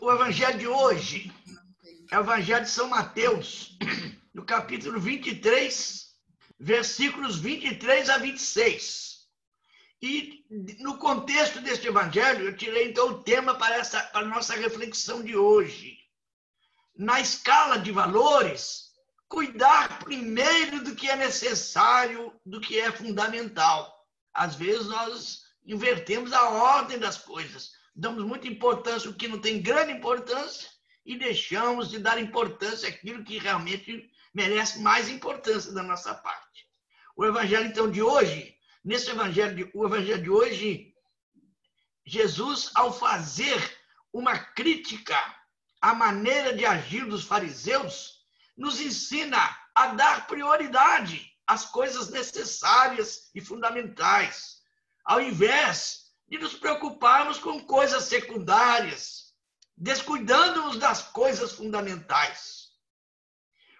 o evangelho de hoje é o evangelho de São Mateus, no capítulo 23, versículos 23 a 26. E no contexto deste evangelho, eu tirei então o tema para, essa, para a nossa reflexão de hoje. Na escala de valores, cuidar primeiro do que é necessário, do que é fundamental. Às vezes nós invertemos a ordem das coisas damos muita importância o que não tem grande importância e deixamos de dar importância àquilo que realmente merece mais importância da nossa parte. O evangelho então de hoje, nesse evangelho de, o evangelho de hoje, Jesus ao fazer uma crítica à maneira de agir dos fariseus, nos ensina a dar prioridade às coisas necessárias e fundamentais, ao invés de nos preocuparmos com coisas secundárias, descuidando-nos das coisas fundamentais.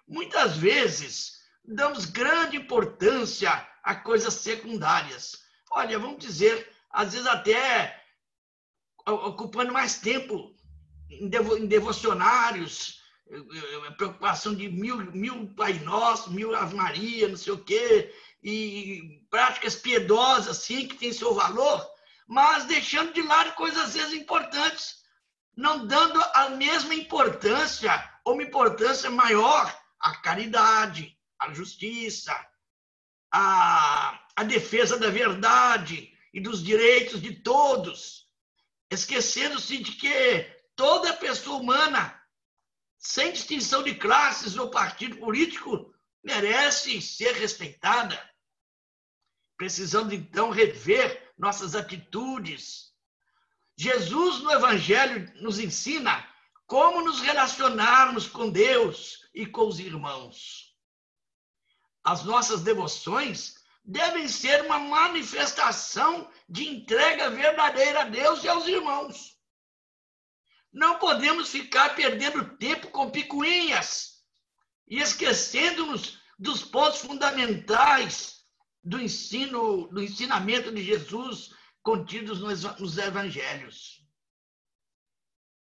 Muitas vezes, damos grande importância a coisas secundárias. Olha, vamos dizer, às vezes até ocupando mais tempo em, devocionários, preocupação de mil, mil Pai Nosso, mil Ave Maria, não sei o quê, e práticas piedosas, assim, que têm seu valor, mas deixando de lado coisas às vezes importantes, não dando a mesma importância ou uma importância maior à caridade, à justiça, à, à defesa da verdade e dos direitos de todos, esquecendo-se de que toda pessoa humana, sem distinção de classes ou partido político, merece ser respeitada. Precisamos então rever nossas atitudes. Jesus no Evangelho nos ensina como nos relacionarmos com Deus e com os irmãos. As nossas devoções devem ser uma manifestação de entrega verdadeira a Deus e aos irmãos. Não podemos ficar perdendo tempo com picuinhas e esquecendo-nos dos pontos fundamentais do ensino, do ensinamento de Jesus contidos nos evangelhos.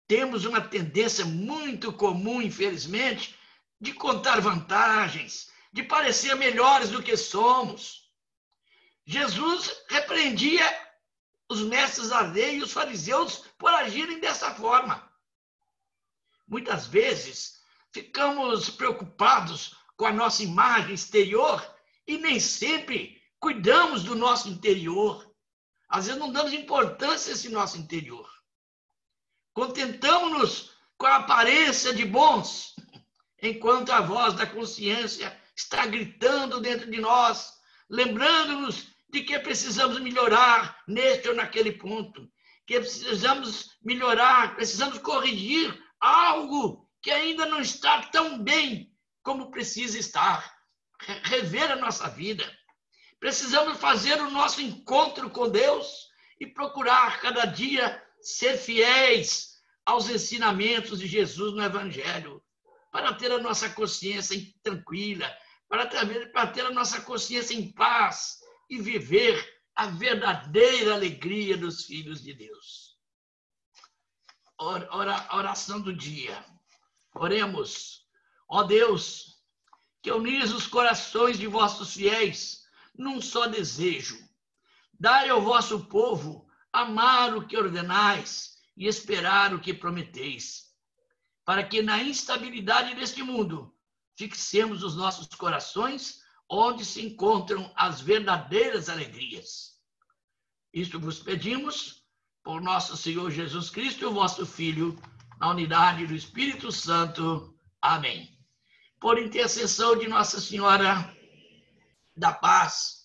Temos uma tendência muito comum, infelizmente, de contar vantagens, de parecer melhores do que somos. Jesus repreendia os mestres da lei e os fariseus por agirem dessa forma. Muitas vezes ficamos preocupados com a nossa imagem exterior e nem sempre cuidamos do nosso interior. Às vezes não damos importância a esse nosso interior. Contentamos-nos com a aparência de bons, enquanto a voz da consciência está gritando dentro de nós, lembrando-nos de que precisamos melhorar neste ou naquele ponto, que precisamos melhorar, precisamos corrigir algo que ainda não está tão bem como precisa estar rever a nossa vida. Precisamos fazer o nosso encontro com Deus e procurar cada dia ser fiéis aos ensinamentos de Jesus no Evangelho, para ter a nossa consciência tranquila, para ter, para ter a nossa consciência em paz e viver a verdadeira alegria dos filhos de Deus. Ora, oração do dia. Oremos. Ó Deus, que unis os corações de vossos fiéis num só desejo. Dai ao vosso povo amar o que ordenais e esperar o que prometeis, para que na instabilidade deste mundo fixemos os nossos corações onde se encontram as verdadeiras alegrias. Isto vos pedimos por nosso Senhor Jesus Cristo, vosso Filho, na unidade do Espírito Santo. Amém por intercessão de Nossa Senhora da Paz,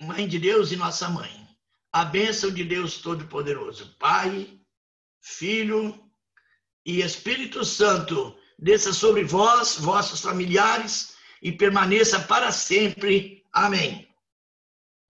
Mãe de Deus e nossa mãe. A bênção de Deus Todo-Poderoso, Pai, Filho e Espírito Santo, desça sobre vós, vossos familiares e permaneça para sempre. Amém.